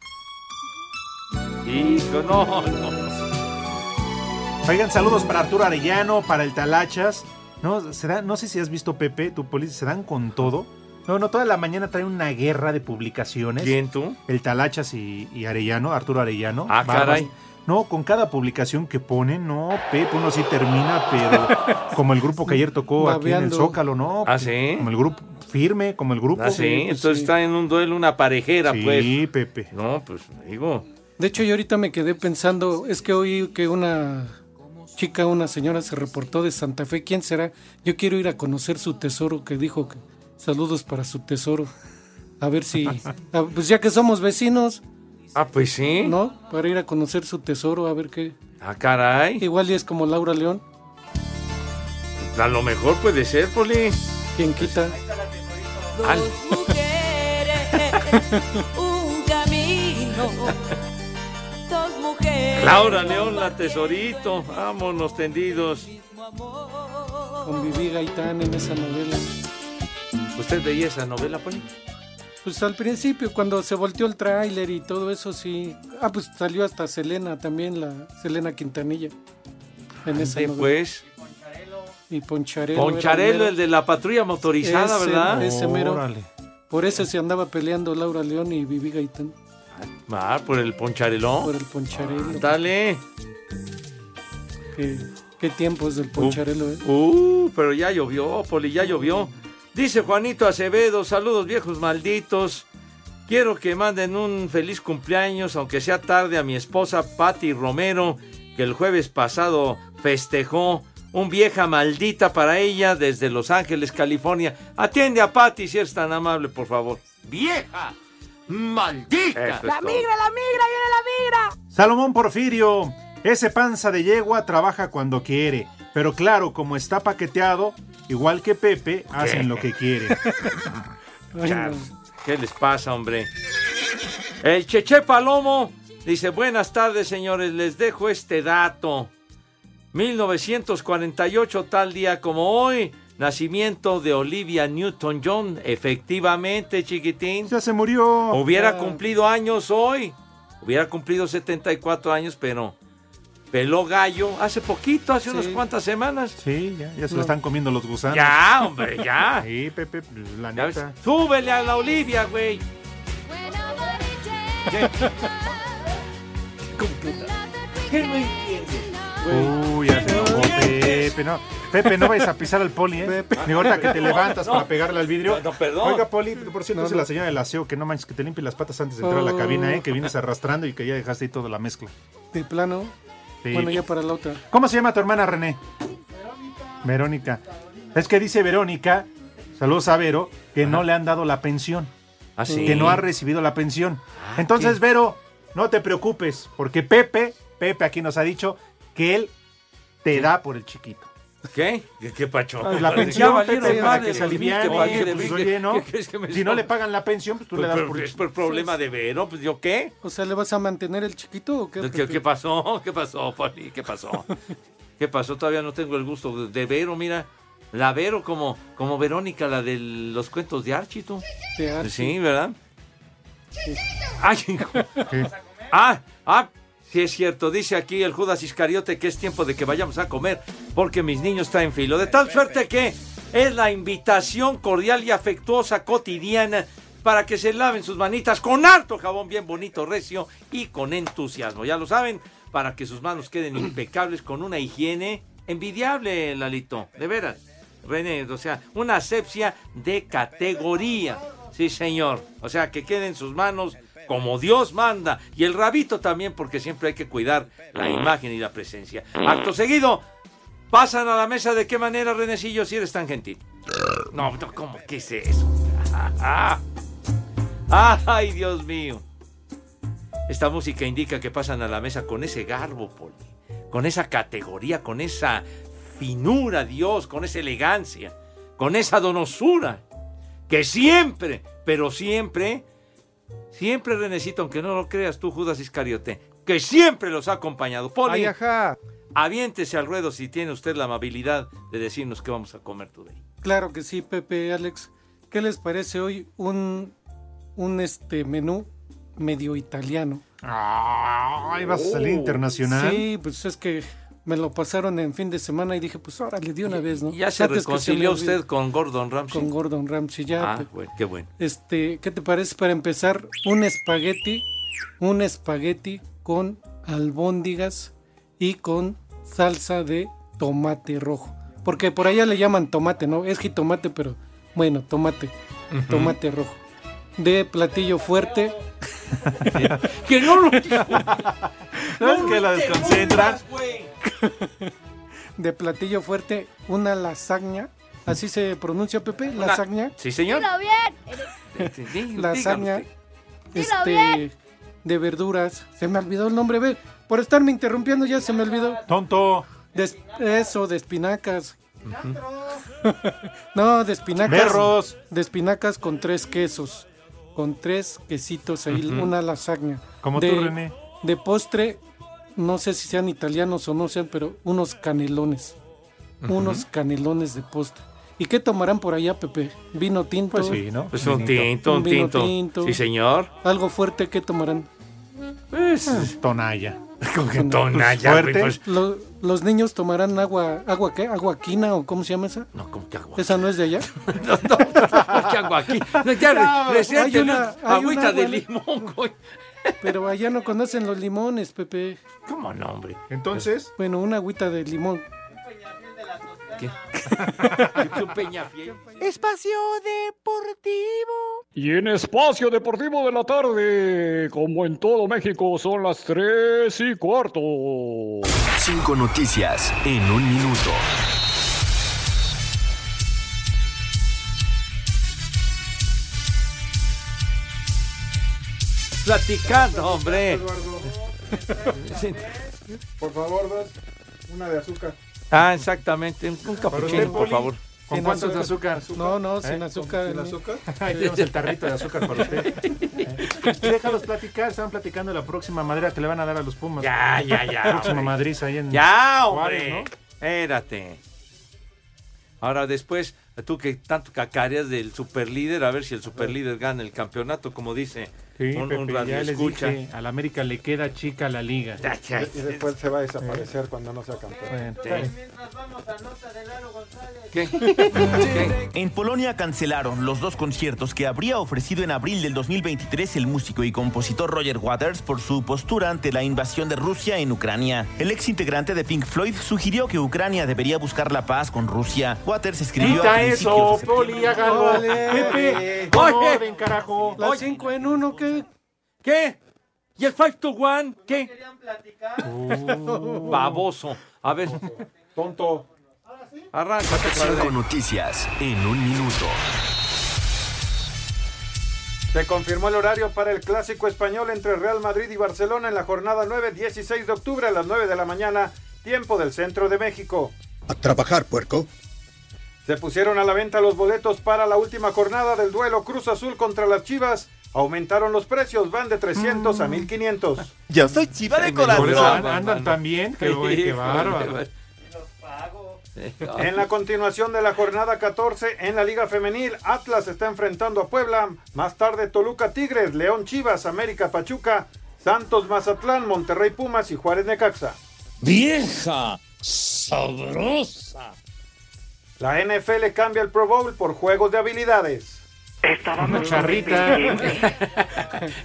Hijo, no, no. Oigan, saludos para Arturo Arellano, para el Talachas. No, se da- no sé si has visto Pepe, tu policía, se dan con todo. No, no, toda la mañana trae una guerra de publicaciones. ¿Quién tú? El Talachas y, y Arellano, Arturo Arellano. Ah, Barbas. caray. No, con cada publicación que ponen, no, Pepe, uno sí termina, pero como el grupo que ayer tocó aquí en el. Zócalo, ¿no? ¿Ah, sí? Como el grupo, firme, como el grupo. Ah, sí, entonces está en un duelo una parejera, Sí, pues. Pepe. No, pues digo. De hecho, yo ahorita me quedé pensando, es que oí que una chica, una señora se reportó de Santa Fe. ¿Quién será? Yo quiero ir a conocer su tesoro, que dijo que saludos para su tesoro. A ver si, a- pues ya que somos vecinos, Ah, pues sí. ¿no? Para ir a conocer su tesoro, a ver qué. Ah, caray. Igual y es como Laura León, A lo mejor puede ser, Poli. quien quita. Al- un camino, dos mujeres. Laura León, la tesorito. Vámonos tendidos. Con Vivi Gaitán en esa novela. ¿Usted veía esa novela, Poli? Pues al principio, cuando se volteó el tráiler y todo eso, sí. Ah, pues salió hasta Selena también, la Selena Quintanilla. En esa novela. pues. Y Poncharelo. Poncharelo, el de la patrulla motorizada, Ese- ¿verdad? ese mero. Órale. Por eso se andaba peleando Laura León y Vivi Gaitán. Ah, por el poncharelón. Por el Poncharelo. Dale. Qué, qué tiempos del Poncharelo, ¿eh? Uh, pero ya llovió, Poli, ya llovió. Dice Juanito Acevedo, saludos viejos malditos. Quiero que manden un feliz cumpleaños, aunque sea tarde, a mi esposa Patti Romero, que el jueves pasado festejó un vieja maldita para ella desde Los Ángeles, California. Atiende a Patti si eres tan amable, por favor. ¡Vieja! ¡Maldita! La migra, la migra, viene la migra. Salomón Porfirio, ese panza de yegua trabaja cuando quiere, pero claro, como está paqueteado, igual que Pepe, hacen lo que quiere. ¿Qué les pasa, hombre? El Cheche Palomo Dice, buenas tardes, señores. Les dejo este dato. 1948, tal día como hoy, nacimiento de Olivia Newton-John. Efectivamente, chiquitín. Ya se murió. Hubiera Ya. cumplido años hoy. Hubiera cumplido 74 años, pero peló gallo hace poquito, hace unas cuantas semanas. Sí, ya, ya se No. lo están comiendo los gusanos. Ya, hombre, ya. Sí, Pepe, la neta. Súbele a la Olivia, güey. ¿Qué? ¿Qué no entiendes? Uy, ya se enojó Pepe. No, Pepe, no vayas a pisar al poli, ¿eh? Ni ahorita que te levantas No. para pegarle al vidrio. No, no, perdón. Oiga, poli, por cierto, No, es la señora del aseo que no manches, que te limpie las patas antes de entrar a la Oh. cabina, ¿eh? Que vienes arrastrando y que ya dejaste ahí toda la mezcla. De plano. Sí. Bueno, ya para la otra. ¿Cómo se llama tu hermana, René? Verónica. Es que dice Verónica, saludos a Vero, que no le han dado la pensión. ¿Ah, sí? Que no ha recibido la pensión. Entonces, Vero, no te preocupes, porque Pepe, Pepe aquí nos ha dicho que él te da por el chiquito. ¿Qué? ¿Qué, qué pacho? Ah, La Ya pensión, valieron Pepe, para que se pues, aliviane. ¿qué pues, ¿Qué- oye, ¿no? qué Si no le pagan la pensión, pues tú le Pero- das por el es por problema de Vero, pues yo qué? O sea, ¿le vas a mantener el chiquito o qué? ¿Qué, qué pasó? ¿Qué pasó, Poli? ¿Qué pasó? ¿Qué pasó? Todavía no tengo el gusto de- Vero, mira. La Vero como, como Verónica, la de los cuentos de Archie, tú. De Archie. Sí, ¿verdad? Ay, hijo. Ah, ah, sí es cierto. Dice aquí el Judas Iscariote que es tiempo de que vayamos a comer porque mis niños están en filo. De tal suerte que es la invitación cordial y afectuosa cotidiana para que se laven sus manitas con harto jabón bien bonito, recio y con entusiasmo. Ya lo saben, para que sus manos queden impecables con una higiene envidiable, Lalito. De veras. René, o sea, una asepsia de categoría. Sí, señor. O sea, que queden sus manos como Dios manda. Y el rabito también, porque siempre hay que cuidar la imagen y la presencia. Acto seguido, pasan a la mesa. ¿De qué manera, Renecillo, si eres tan gentil? No, no, ¿cómo? ¿Qué es eso? ¡Ay, Dios mío! Esta música indica que pasan a la mesa con ese garbo, Poli. Con esa categoría, con esa finura, Dios, con esa elegancia, con esa donosura. Que siempre, pero siempre, siempre, Renecito, aunque no lo creas tú, Judas Iscariote, que siempre los ha acompañado. Poli, Ay, ajá. aviéntese al ruedo si tiene usted la amabilidad de decirnos qué vamos a comer today. Claro que sí, Pepe, Alex. ¿Qué les parece hoy un, un este menú medio italiano? Ay, vas a salir internacional. Sí, pues es que me lo pasaron en fin de semana y dije, pues órale, de una vez, ¿no? ¿Ya se Antes reconcilió usted con Gordon Ramsay? Con Gordon Ramsay, ya. Ah, Pepe. bueno, qué bueno. Este, ¿qué te parece para empezar? Un espagueti, un espagueti con albóndigas y con salsa de tomate rojo. Porque por allá le llaman tomate, ¿no? Es jitomate, pero bueno, tomate, tomate rojo. De platillo fuerte. que no lo... ¿Sabes que la desconcentran? de platillo fuerte, una lasaña. Así se pronuncia, Pepe, Una- lasaña. Sí, señor. Dilo bien. lasaña Dilo este de verduras. Se me olvidó el nombre, ve. Por estarme interrumpiendo ya se me olvidó. Tonto. De, eso, de espinacas. no, de espinacas. Berros. De espinacas con tres quesos. Con tres quesitos ahí, una lasaña. Como de, tú, René. De postre, no sé si sean italianos o no sean, pero unos canelones. Ujú. Unos canelones de postre. ¿Y qué tomarán por allá, Pepe? ¿Vino tinto? Pues sí, ¿no? Pues un tinto, un vino tinto. Sí, señor. ¿Algo fuerte qué tomarán? Pues, Tonalla. Con que tonalla, güey, fuerte. pues. Lo- ¿Los niños tomarán agua, agua qué? ¿Agua quina o cómo se llama esa? No, ¿cómo que agua? ¿Esa no es de allá? ¿Qué hago aquí? No, ya, No, recién hay una- hay agüita una de agua- limón, güey. Pero allá no conocen los limones, Pepe. ¿Cómo no, hombre? Entonces. Bueno, una agüita de limón. ¿Qué? Un peñafiel. Espacio Deportivo. Y en Espacio Deportivo de la tarde, como en todo México, son las 3 y cuarto. Cinco noticias en un minuto. Platicando, hombre. Por favor, dos. Una de azúcar. Ah, exactamente. Un, un capuchino, por favor. ¿Con cuántos de azúcar? No, no, sin ¿Eh? azúcar. ¿Sin ¿no? azúcar? Ahí tenemos el tarrito de azúcar para usted. Eh, Déjalos platicar, estaban platicando de la próxima madera que le van a dar a los Pumas. Ya, ya, ya, Próxima hombre. Madrid ahí en Ya, Juárez, hombre. ¿no? Espérate. Ahora después, tú que tanto cacareas del superlíder, a ver si el superlíder gana el campeonato, como dice Sí, un, un Pepe, ya dije, al América le queda chica la liga. Y después se va a desaparecer cuando no sea campeón. En Polonia cancelaron los dos conciertos que habría ofrecido en abril del 2023 el músico y compositor Roger Waters por su postura ante la invasión de Rusia en Ucrania. El ex integrante de Pink Floyd sugirió que Ucrania debería buscar la paz con Rusia. Waters escribió Quita a eso, de Poli, hágalo. Pepe, orden, carajo. Las 5 en 1, ¿qué? ¿Qué? ¿Y el 5 to 1? ¿Qué? Baboso. A ver. Tonto. Arráncate, Cinco noticias en un minuto. Se confirmó el horario para el clásico español entre Real Madrid y Barcelona en la jornada 9, 16 de octubre a las 9 de la mañana, tiempo del centro de México. A trabajar, puerco. Se pusieron a la venta los boletos para la última jornada del duelo Cruz Azul contra las Chivas. Aumentaron los precios, van de 300 a 1500. Yo soy chiva de corazón. andan tan bien, que güey, qué bárbaro. En la continuación de la jornada 14 en la Liga Femenil, Atlas está enfrentando a Puebla. Más tarde Toluca Tigres, León Chivas, América Pachuca, Santos Mazatlán, Monterrey Pumas y Juárez Necaxa. Vieja sabrosa. La NFL cambia el Pro Bowl por juegos de habilidades. Una charrita.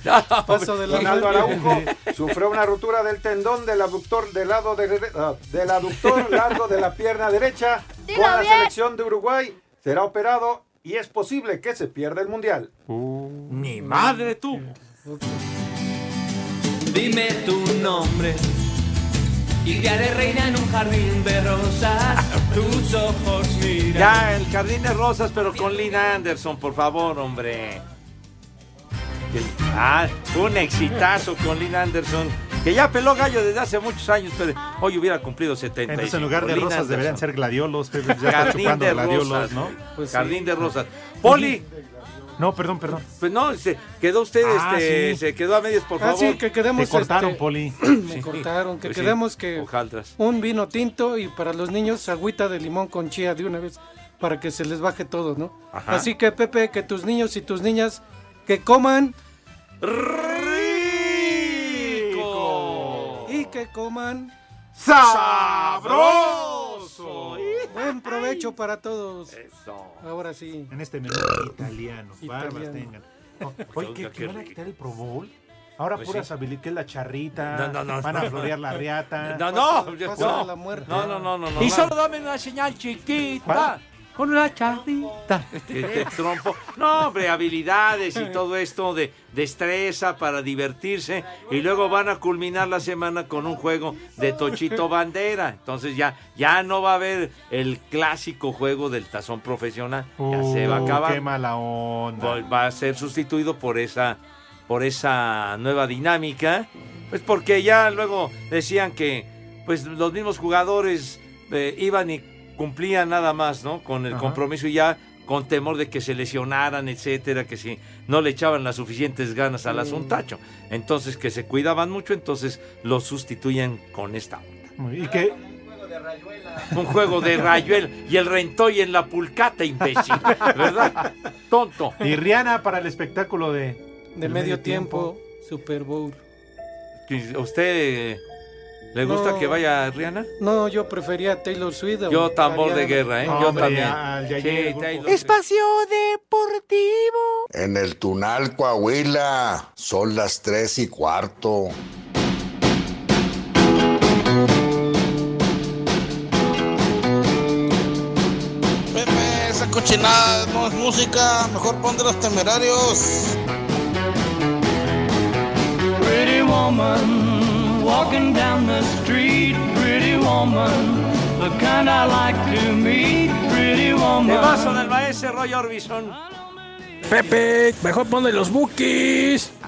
Paso de la Ronaldo Araujo sufrió una ruptura del tendón del aductor del lado de, del aductor largo de la pierna derecha. Dilo Con la bien. selección de Uruguay será operado y es posible que se pierda el mundial. Mi madre, tú. Dime tu nombre y te haré reina en un jardín de rosas. Tus ojos miran. Ya, el jardín de rosas, pero con Lynn Anderson, por favor, hombre. Ah, un exitazo con Lynn Anderson, que ya peló gallo desde hace muchos años, pero hoy hubiera cumplido 70. Entonces, en lugar de rosas, deberían ser gladiolos. Pepe, ya está Jardín de gladiolos, rosas, ¿no? Pues Jardín de rosas. Poli. No, perdón, perdón. Pues no, se quedó usted, Ah, este, sí. se quedó a medias, por Ah, favor. sí, que quedemos, Te cortaron, este, Poli. Me cortaron, que Pues sí, quedemos que un vino tinto y para los niños agüita de limón con chía de una vez para que se les baje todo, ¿no? Ajá. Así que Pepe, que tus niños y tus niñas que coman rico y que coman ¡Sabroso! Buen provecho para todos. Eso. Ahora sí. En este menú italiano. Barbas tengan. Oh, Oye, ¿que, van a quitar el Pro Bowl? Ahora Pues puras sí. habilidades, que es la charrita. No, no, no, Van a florear la riata. No, Pasa- no, pasa no. la muerte. No, no, no, no, no. Y no. solo dame una señal chiquita. ¿Cuál? Con una charrita. Te- te trompo. No, hombre, habilidades y todo esto de destreza para divertirse. Y luego van a culminar la semana con un juego de Tochito Bandera. Entonces ya, ya no va a haber el clásico juego del tazón profesional. Ya se va a Uh, acabar. Qué mala onda. Va a ser sustituido por esa por esa nueva dinámica pues porque ya luego decían que pues los mismos jugadores eh, iban y cumplían nada más no con el Ajá. compromiso y ya con temor de que se lesionaran etcétera que si no le echaban las suficientes ganas al asuntacho entonces que se cuidaban mucho entonces los sustituyen con esta onda. ¿Y qué? un juego de rayuel y el rentoy en la pulcata imbécil verdad tonto Y Rihanna para el espectáculo de. De medio tiempo, Super Bowl. ¿A usted le gusta No. que vaya Rihanna? No, yo prefería Taylor Swift. Yo tambor de guerra, ¿eh? No, Yo hombre, también. ya- ya Sí. Taylor. Espacio Deportivo. En el Tunal, Coahuila, son las tres y cuarto. Pepe, esa cochinada no es música, mejor pon de los temerarios. Pretty woman, walking down the street, pretty woman, the kind I like to meet, pretty El woman. vaso del maestro Roy Orbison. Pepe, mejor pon de los bookies.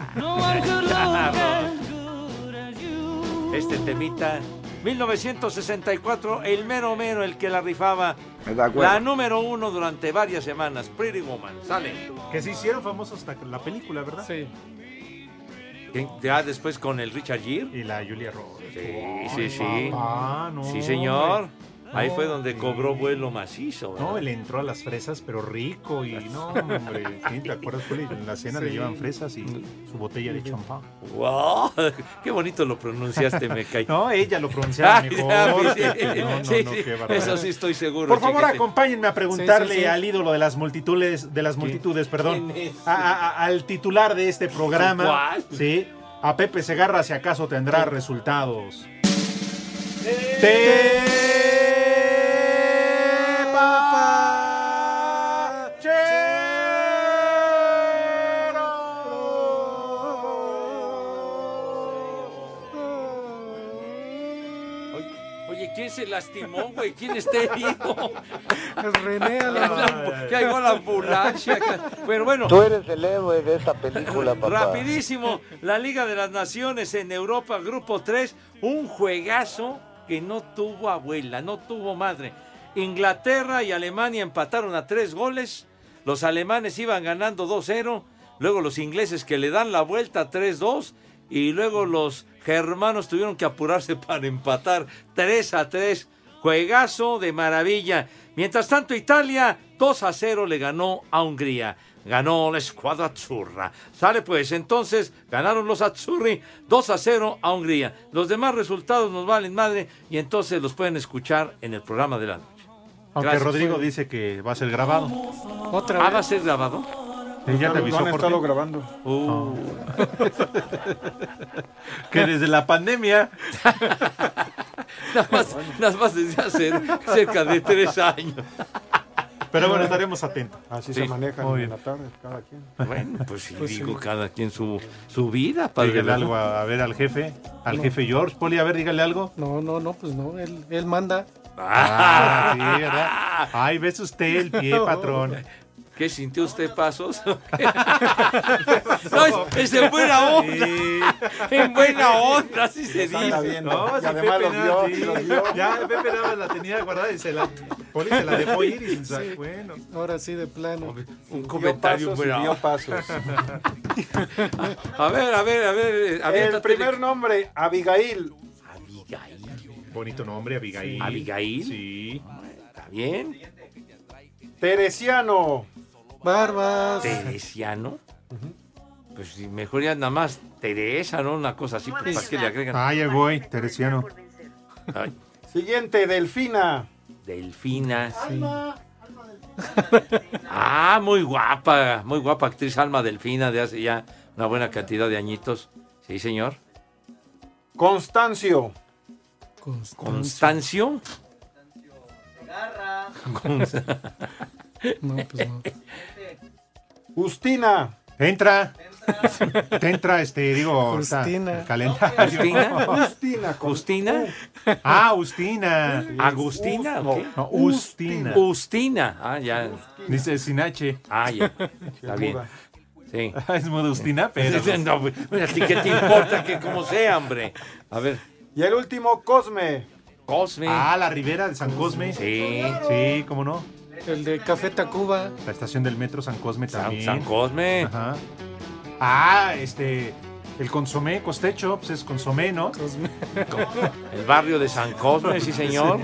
Este temita 1964, el mero mero, el que la rifaba. La número uno durante varias semanas, Pretty Woman. Sale. Que se hicieron famosos hasta la película, ¿verdad? Sí. Ya después con el Richard Gere. Y la Julia Roberts. Sí, sí, sí. Ah, no, sí, señor. Ahí fue donde cobró vuelo macizo. ¿verdad? No, él entró a las fresas, pero rico y no, hombre. ¿sí? ¿Te acuerdas, Poli? En la cena le llevan fresas y su botella de champán. ¡Wow! ¡Qué bonito lo pronunciaste, me cae! No, ella lo pronunciaba Ay, mejor. ya, sí, No, no, sí, no, qué barbaridad. Eso sí estoy seguro. Por favor, acompáñenme a preguntarle Sí, sí, sí. al ídolo de las multitudes, de las multitudes, perdón, al titular de este programa, ¿Cuál? sí, a Pepe Segarra, si acaso tendrá resultados. ¿Quién se lastimó, güey? ¿Quién está herido? Es René a la- llegó la ambulancia. Pero bueno. Tú eres el héroe de esta película, papá. Rapidísimo, la Liga de las Naciones en Europa, Grupo 3, un juegazo que no tuvo abuela, no tuvo madre. Inglaterra y Alemania empataron a tres goles, los alemanes iban ganando 2-0, luego los ingleses que le dan la vuelta 3-2 y luego los germanos tuvieron que apurarse para empatar 3-3. Juegazo de maravilla. Mientras tanto, Italia 2 a 0 le ganó a Hungría. Ganó la escuadra azzurra. Sale pues, entonces ganaron los azzurri 2 a 0 a Hungría. Los demás resultados nos valen madre y entonces los pueden escuchar en el programa de la noche. Aunque Gracias. Rodrigo dice que va a ser grabado. Otra Ah, ¿va a ser grabado? Sí, ya te avisó han por estado ti. grabando. Uh. que desde la pandemia. Nada más, nada más desde hace cerca de tres años. Pero bueno, estaremos atentos. Así Sí, se maneja muy en bien. la tarde, cada quien. Bueno, pues sí, digo, cada quien su, su vida, padre. Dígale algo a, a ver al jefe, al No. jefe George. Poli, a ver, dígale algo. No, no, no, pues no, él, él manda. Ah, sí, ¿verdad? Ay, ves usted el pie, patrón. ¿Qué sintió usted, Pasos? no, es, es en buena onda. En buena onda, así se dice. No, si además Pepe los nada, vio, sí. los vio. Ya, Pepe nada más la tenía guardada y se la, Poli se la dejó ir y sa- bueno. Ahora sí, de plano. Un comentario pasos vio onda. pasos. A ver, a ver, a ver. El primer nombre, Abigail. Bonito nombre, Abigail. Abigail. Sí. ¿Está bien? Teresiano. Barbas. ¿Teresiano? Pues mejor ya nada más Teresa, ¿no? Una cosa así, pues, ¿para qué le agregan? Ah, ya voy, Teresiano. Ay, Siguiente, Delfina. Delfina, sí. Ah, muy guapa, muy guapa actriz Alma Delfina de hace ya una buena cantidad de añitos. Sí, señor. Constancio. Constancio. Const- No, pues no. Justina. Entra. Te entra, este, digo, Justina. el calendario. ¿Justina? Justina. con- ¿Justina? Ah, Agustina. ¿Agustina? O qué? No, Ustina. Ustina. Ah, ya. Dice sin H. Ah, ya. Está bien. muda. Sí. Es modo Ustina, pero. No, güey, ¿A ti qué te importa que como sea, hombre? A ver, Y el último, Cosme. Cosme. Ah, la Ribera de San Cosme. Sí. Sí, cómo no. El de Café Tacuba. La estación del metro San Cosme San, también. San Cosme. Ajá. Ah, este. El consomé costecho, pues es consomé, ¿no? El barrio de San Cosme, sí, señor.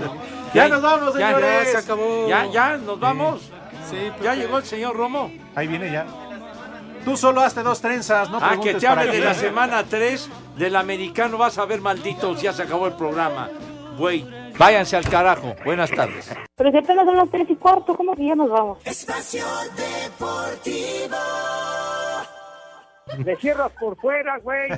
Ya nos vamos, ya, señores. ya se acabó. Ya, ya, nos vamos. Sí, Ya llegó el señor Romo. Ahí viene ya. Tú solo hazte dos trenzas, no ah, que te hable de la semana 3 del americano. Vas a ver, malditos, ya se acabó el programa. Güey, váyanse al carajo. Buenas tardes. Pero si apenas son las tres y cuarto, ¿cómo que ya nos vamos? Espacio Deportivo. Le cierras por fuera, güey.